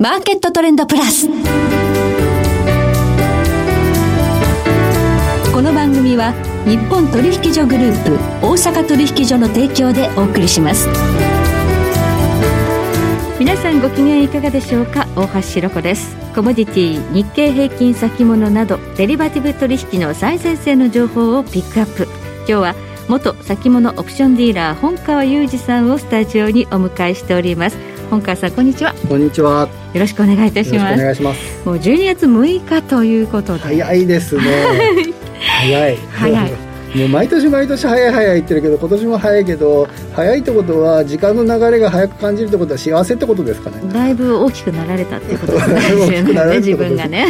マーケットトレンドプラス。この番組は日本取引所グループ大阪取引所の提供でお送りします。皆さんご機嫌いかがでしょうか？大橋ひろ子ですコモディティ日経平均先物などデリバティブ取引の最前線の情報をピックアップ今日は元先物オプションディーラー本川裕二さんをスタジオにお迎えしております本川さんこんにちは。こんにちは。よろしくお願いいたします。お願いします。もう12月6日ということで。早いですね。早い。早い。もう毎年毎年早い早い言ってるけど今年も早いけど早いってことは時間の流れが早く感じるってことは幸せってことですかね。だいぶ大きくなられたっていうことですね。ね自分がね。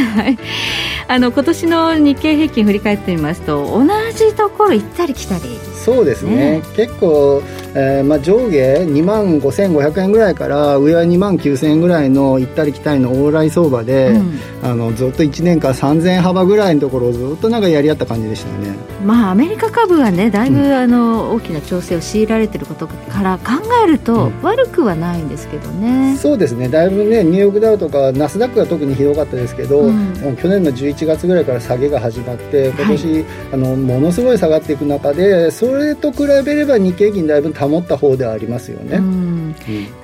あの今年の日経平均振り返ってみますと同じところ行ったり来たり。そうですね、ね、結構、えーまあ、上下2万5500円ぐらいから上は2万9000円ぐらいの行ったり来たりの往来相場で、うん、あのずっと1年間3000円幅ぐらいのところをずっとなんかやり合った感じでしたよね、まあ、アメリカ株はねだいぶ、うん、あの大きな調整を強いられてることから考えると、悪くはないんですけどね、そうですね。だいぶねニューヨークダウとかナスダックが特にひどかったですけど、うん、去年の11月ぐらいから下げが始まって今年、はい、あのものすごい下がっていく中でそそれと比べれば日経平均だいぶ保った方ではありますよね、うん。うん、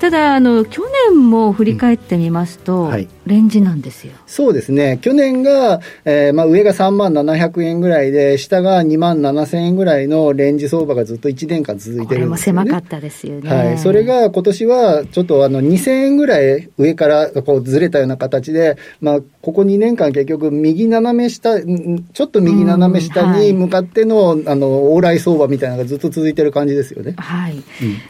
ただあの去年も振り返ってみますと、はい、レンジなんですよ。そうですね。去年が、えーまあ、上が3万700円ぐらいで下が2万7000円ぐらいのレンジ相場がずっと1年間続いてるんですよ、ね、狭かったですよね、はい、それが今年はちょっとあの2000円ぐらい上からこうずれたような形で、まあ、ここ2年間結局右斜め下ちょっと右斜め下に向かってのはい、あの往来相場みたいなのがずっと続いてる感じですよね。はい。うん、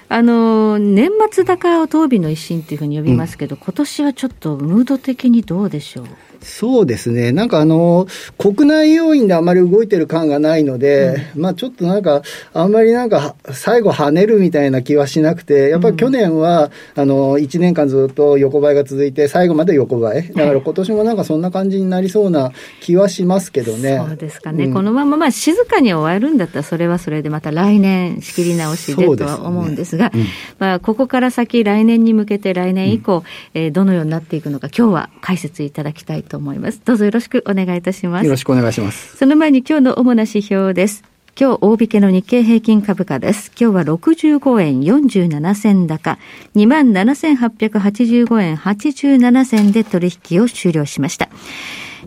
あの年末高を当備の一心というふうに呼びますけど、うん、今年はちょっとムード的的にどうでしょう？そうですね。なんかあの、国内要因であまり動いてる感がないので、うん、まあちょっとなんか、あんまりなんか、最後跳ねるみたいな気はしなくて、やっぱり去年は、うん、あの、1年間ずっと横ばいが続いて、最後まで横ばい。だから今年もなんかそんな感じになりそうな気はしますけどね。そうですかね。うん、このまままあ静かに終わるんだったら、それはそれでまた来年仕切り直しでとは思うんですが、すね、まあここから先来年に向けて来年以降、えー、どのようになっていくのか、今日は解説いただきたいと思います。どうぞよろしくお願いいたします。よろしくお願いします。その前に今日の主な指標です。今日大引けの日経平均株価です。今日は65円47銭高、27,885円87銭で取引を終了しました。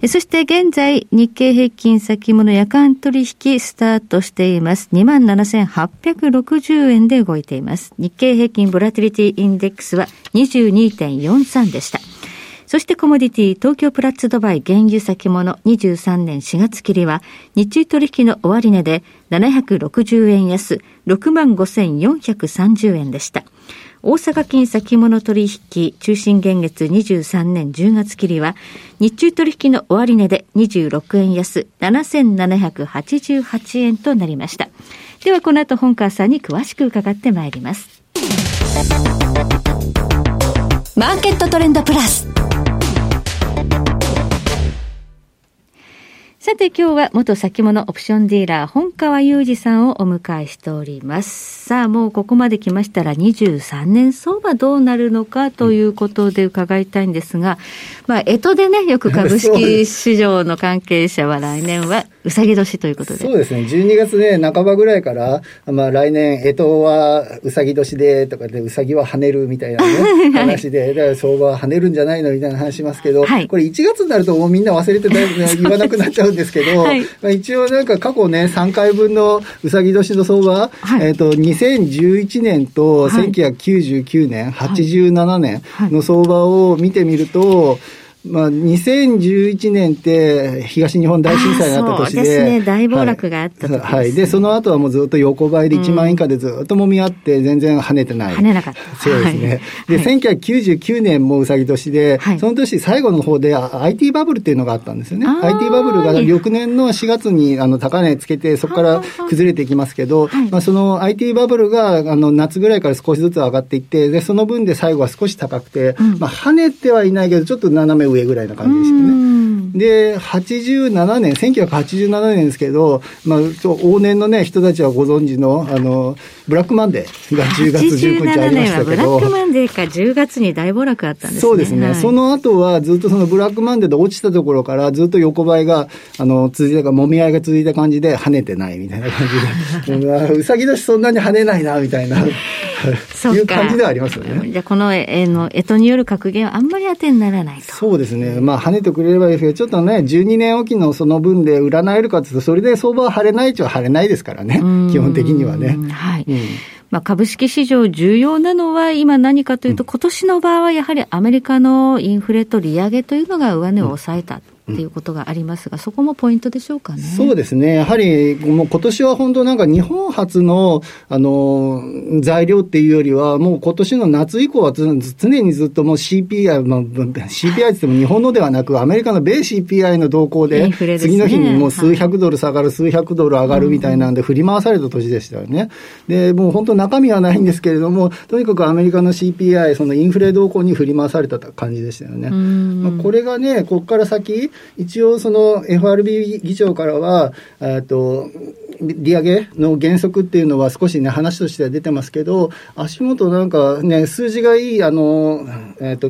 そして現在、日経平均先物夜間取引スタートしています。27,860円で動いています。日経平均ボラティリティインデックスは22.43でした。そしてコモディティ東京プラッツドバイ原油先物23年4月切りは日中取引の終値で760円安65,430円でした。大阪金先物取引中心現月23年10月切りは日中取引の終値で26円安7788円となりました。ではこの後本川さんに詳しく伺ってまいります。マーケットトレンドプラス。さて今日は元先物オプションディーラー本川裕二さんをお迎えしております。さあもうここまで来ましたら23年相場どうなるのかということで伺いたいんですが、まあ、江戸でね、よく株式市場の関係者は来年はうさぎ年ということで。そうですね。12月ね、半ばぐらいから、まあ来年、干支はうさぎ年でとかで、うさぎは跳ねるみたいなね、話で、だから相場は跳ねるんじゃないのみたいな話しますけど、はい、これ1月になるともうみんな忘れて言わなくなっちゃうんですけど、はい、まあ一応なんか過去ね、3回分のうさぎ年の相場、はい、えっ、と、2011年と1999年、はい、87年の相場を見てみると、まあ、2011年って東日本大震災があった年で。そうですね。大暴落があった時です、ね、はい。で、その後はもうずっと横ばいで1万以下でずっと揉み合って全然跳ねてない。跳ねなかった。そうですね。はい、で、1999年もうさぎ年で、はい、その年最後の方で IT バブルっていうのがあったんですよね。IT バブルが翌年の4月にあの高値つけて、そこから崩れていきますけど、まあ、その IT バブルがあの夏ぐらいから少しずつ上がっていって、で、その分で最後は少し高くて、うん、まあ跳ねてはいないけど、ちょっと斜め上ぐらいな感じでしたね。で、87年、1987年ですけど、まあ、往年のね、人たちはご存知の、あの、ブラックマンデーが10月19日ありましたけど。ブラックマンデーか10月に大暴落あったんですね。そうですね。はい、その後はずっとそのブラックマンデーで落ちたところからずっと横ばいが、あの、続いたか、もみ合いが続いた感じで跳ねてないみたいな感じで、うさぎ年そんなに跳ねないな、みたいな。いう感じではありますよね。じゃあ、この絵の、干支による格言はあんまり当てにならないと。そうですね。まあ、跳ねてくれればいいですけど、ちょっとね、12年おきのその分で占えるかというと、それで相場は晴れないっちゃ晴れないですからね。基本的にはね。はい。うんまあ、株式市場重要なのは今何かというと、今年の場合はやはりアメリカのインフレと利上げというのが上値を抑えた。っていうことがありますが、そこもポイントでしょうかね。そうですね。やはり、もう今年は本当なんか日本初の、あの、材料っていうよりは、もう今年の夏以降は常にずっともう CPI、まあ、CPI って言っても日本のではなく、アメリカの米 CPI の動向で、次の日にもう数百ドル下がる、はい、数百ドル上がるみたいなんで振り回された年でしたよね。で、もう本当中身はないんですけれども、とにかくアメリカの CPI、そのインフレ動向に振り回された感じでしたよね。まあ、これがね、ここから先、一応その FRB 議長からは、えっと、利上げの原則っていうのは少しね、話としては出てますけど、足元なんかね、数字がいい、あの、えっ、と、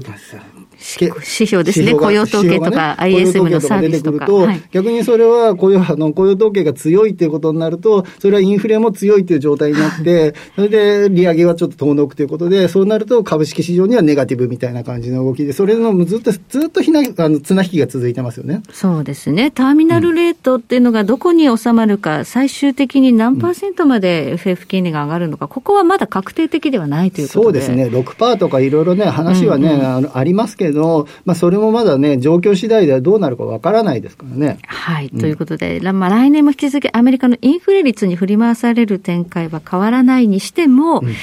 指標ですね、雇用統計とか、ISM のサービスとか。はい、逆にそれは雇用あの雇用統計が強いっていうことになると、それはインフレも強いっていう状態になって、それで利上げはちょっと遠のくということで、そうなると株式市場にはネガティブみたいな感じの動きで、それのずっと、ずっとひなあの綱引きが続いてますよね。そうですね。ターミナルレートっていうのがどこに収まるか、うん、最終的に何パーセントまで FF 金利が上がるのか、ここはまだ確定的ではないということでそうですね。6%とかいろいろね、話はね、うんうん、あのありますけど、まあ、それもまだね、状況次第ではどうなるかわからないですからね。はい。うん、ということで、まあ、来年も引き続きアメリカのインフレ率に振り回される展開は変わらないにしても、うん、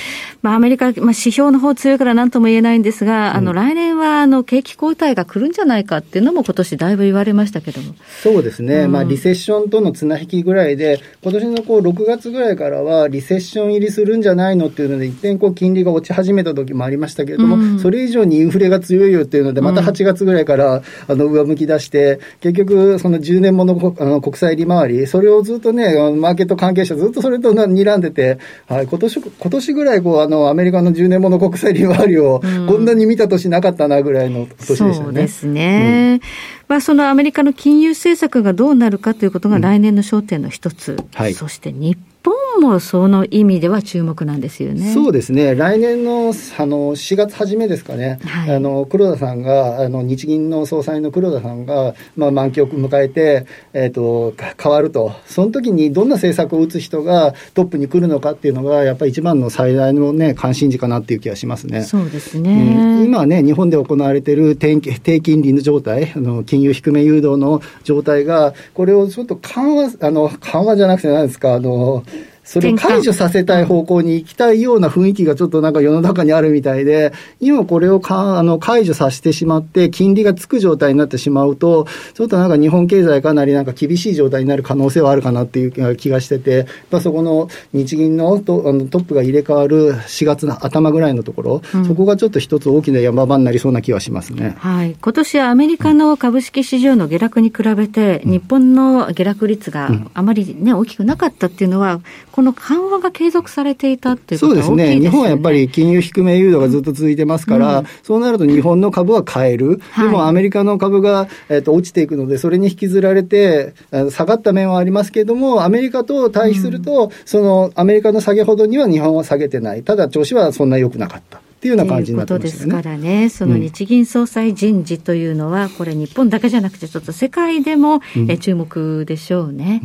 まあ、アメリカ、まあ、指標の方強いから何とも言えないんですが、あの、来年は、あの、景気後退が来るんじゃないかっていうのも今年だいぶ言われましたけども。そうですね。まあ、リセッションとの綱引きぐらいで、今年のこう、6月ぐらいからは、リセッション入りするんじゃないのっていうので、一点こう、金利が落ち始めた時もありましたけれども、それ以上にインフレが強いよっていうので、また8月ぐらいから、あの、上向き出して、結局、その10年ものあの国債利回り、それをずっとね、マーケット関係者ずっとそれと睨んでて、はい、今年、今年ぐらい、こう、あの、アメリカの10年もの国債利回りを、こんなに見た年なかったなぐらいの年でしたね。そうですね。うん、まあ、そのアメリカの金融政策がどうなるかということが来年の焦点の一つ。うんはい、そして日本もその意味では注目なんですよね。そうですね。来年のあの4月初めですかね。はい、あの黒田さんがあの日銀の総裁の黒田さんがまあ満期を迎えてえっ、ー、と変わると。その時にどんな政策を打つ人がトップに来るのかっていうのがやっぱり一番の最大のね関心事かなっていう気がしますね。そうですね。うん、今ね日本で行われている低低金利の状態、あの金融低め誘導の状態がこれをちょっと緩和あの緩和じゃなくて何ですかあのそれを解除させたい方向に行きたいような雰囲気がちょっとなんか世の中にあるみたいで、今これをかあの解除させてしまって、金利がつく状態になってしまうと、ちょっとなんか日本経済かなりなんか厳しい状態になる可能性はあるかなっていう気がしてて、まあ、そこの日銀のトあのトップが入れ替わる4月の頭ぐらいのところ、うん、そこがちょっと一つ大きな山場になりそうな気はしますね。はい。今年はアメリカの株式市場の下落に比べて、日本の下落率があまりね、大きくなかったっていうのは、この緩和が継続されていたっていうことは大きいですね。そうですね。日本はやっぱり金融低め誘導がずっと続いてますから、うん、そうなると日本の株は買える。でもアメリカの株が、えーと、落ちていくので、それに引きずられて、下がった面はありますけれども、アメリカと対比すると、うん、そのアメリカの下げほどには日本は下げてない。ただ調子はそんな良くなかった。っていうような感じになってますね。ということですからね、その日銀総裁人事というのは、これ、日本だけじゃなくて、ちょっと世界でも、え注目でしょうね、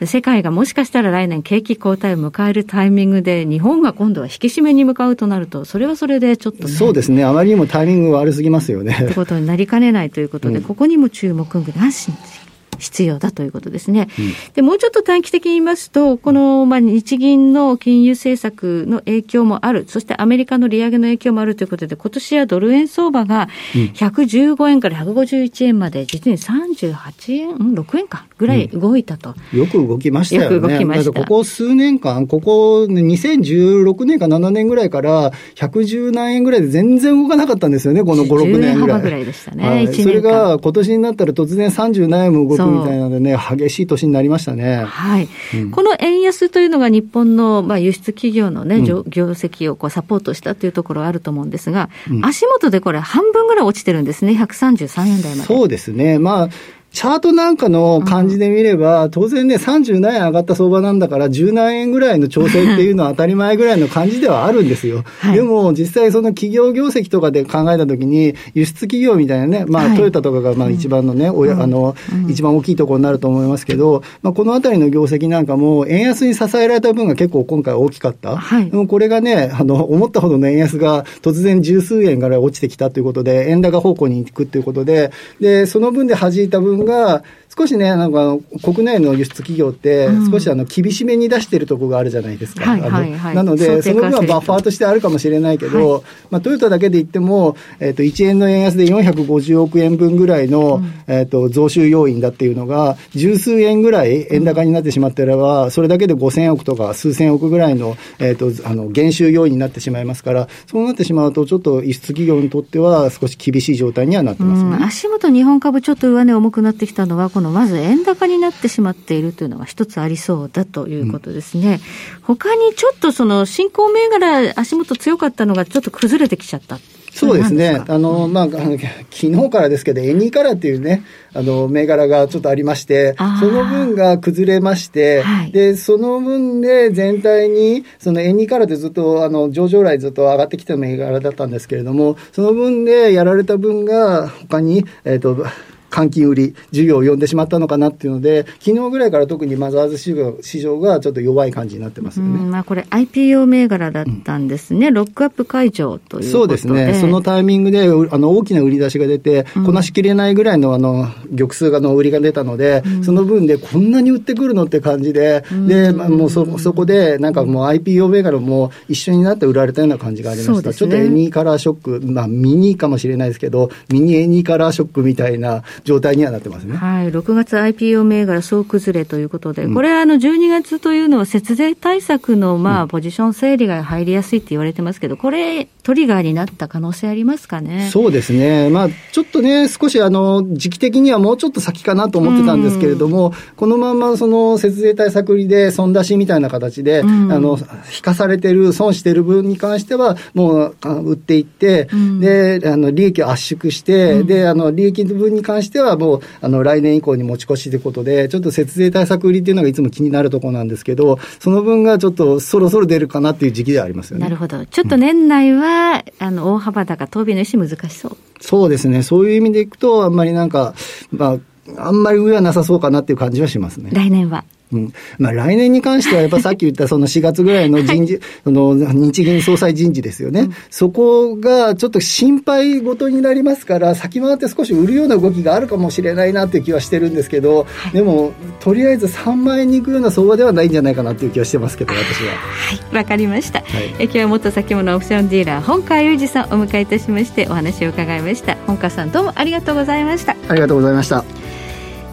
うん、世界がもしかしたら来年、景気後退を迎えるタイミングで、日本が今度は引き締めに向かうとなると、それはそれでちょっと、ね、そうですね、あまりにもタイミング悪すぎますよね。ということになりかねないということで、うん、ここにも注目がなし必要だということですね。うん、で、もうちょっと短期的に言いますと、この、まあ、日銀の金融政策の影響もある、そしてアメリカの利上げの影響もあるということで、今年はドル円相場が115円から151円まで、実に38円、うん、6円かぐらい動いたと。うん、よく動きましたよね。よく動きました。ここ数年間、ここ2016年か7年ぐらいから110何円ぐらいで全然動かなかったんですよね、この5、6年ぐらい。ぐらいでしたね。はい、それが今年になったら突然30何円も動くみたいなのでね、激しい年になりましたね。はい。うん、この円安というのが日本の、まあ、輸出企業のね、うん、業績をこうサポートしたというところあると思うんですが、うん、足元でこれ半分ぐらい落ちてるんですね、133円台まで。そうですね。まあ、チャートなんかの感じで見れば、うん、当然ね、30何円上がった相場なんだから、10何円ぐらいの調整っていうのは当たり前ぐらいの感じではあるんですよ。はい、でも、実際その企業業績とかで考えたときに、輸出企業みたいなね、まあ、はい、トヨタとかがまあ一番のね、うん、あの、うん、一番大きいところになると思いますけど、まあ、このあたりの業績なんかも、円安に支えられた分が結構今回大きかった。はい、でもこれがね、あの、思ったほどの円安が突然十数円から落ちてきたということで、円高方向に行くということで、で、その分で弾いた分が、少しね、なんか国内の輸出企業って、少しあの厳しめに出してるところがあるじゃないですか。なので、その分はバッファーとしてあるかもしれないけど、はい、まあ、トヨタだけで言っても、えっ、ー、と、1円の円安で450億円分ぐらいの、うん、えっ、と、増収要因だっていうのが、十数円ぐらい円高になってしまってれば、それだけで5000億とか数千億ぐらいの、えっ、ー、と、あの、減収要因になってしまいますから、そうなってしまうと、ちょっと輸出企業にとっては少し厳しい状態にはなってますね。足元日本株ちょっと上値重くなってきたのは、このまず円高になってしまっているというのが一つありそうだということですね。うん、他にちょっとその新興銘柄足元強かったのがちょっと崩れてきちゃった。そうですね。あの、まあ、あの昨日からですけど、エニーカラーっていうね、あの、銘柄がちょっとありまして、その分が崩れまして、はい、で、その分で全体に、そのエニーカラーってずっと、あの、上場来ずっと上がってきた銘柄だったんですけれども、その分でやられた分が他に、えっ、ー、と、換金売り、需要を呼んでしまったのかなっていうので、昨日ぐらいから特にマザーズ市場市場がちょっと弱い感じになってますよね。まあ、これ IPO 銘柄だったんですね、うん、ロックアップ会場というそうですね、そのタイミングであの大きな売り出しが出て、うん、こなしきれないぐらいのあの玉数がの売りが出たので、うん、その分でこんなに売ってくるのって感じで、で、まあ、もうそそこでなんかもう IPO 銘柄も一緒になって売られたような感じがありました。ね、ちょっとエニーカラーショック、まあミニかもしれないですけど、ミニエニーカラーショックみたいな状態にはなってます。ね。はい。6月 IPO 銘柄総崩れということで、うん、これあの12月というのは節税対策のまあポジション整理が入りやすいって言われてますけど、これトリガーになった可能性ありますかね？そうですね。まあちょっとね、少しあの時期的にはもうちょっと先かなと思ってたんですけれども、うん、このままその節税対策売りで損出しみたいな形で、うん、あの引かされてる損してる分に関してはもう売っていって、であの利益を圧縮して、であの利益の分に関してはもうあの来年以降に持ち越しということで、ちょっと節税対策売りっていうのがいつも気になるところなんですけど、その分がちょっとそろそろ出るかなっていう時期ではありますよね。なるほど。ちょっと年内は、うん、あの、大幅高、当備の意思難しそう。そうですね。そういう意味でいくと、あんまりなんか、まあ、あんまり上はなさそうかなっていう感じはしますね。来年は。うん。まあ来年に関してはやっぱさっき言ったその4月ぐらいの人事、はい、その日銀総裁人事ですよね、うん、そこがちょっと心配事になりますから、先回って少し売るような動きがあるかもしれないなっていう気はしてるんですけど、はい、でも、とりあえず3万円に行くような相場ではないんじゃないかなっていう気はしてますけど、私は。はい、わかりました。はい、え今日は元先物オプションディーラー、本川裕二さんをお迎えいたしまして、お話を伺いました。本川さん、どうもありがとうございました。ありがとうございました。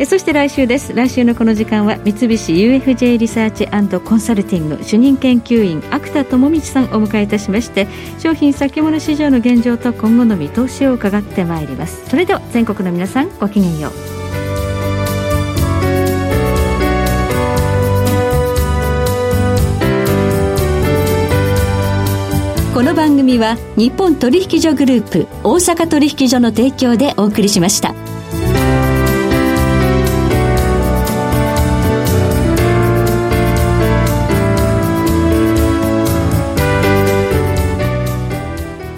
そして来週です。来週のこの時間は三菱 UFJ リサーチコンサルティング主任研究員芥田智道さんをお迎えいたしまして商品先物市場の現状と今後の見通しを伺ってまいります。それでは全国の皆さんごきげんよう。この番組は日本取引所グループ大阪取引所の提供でお送りしました。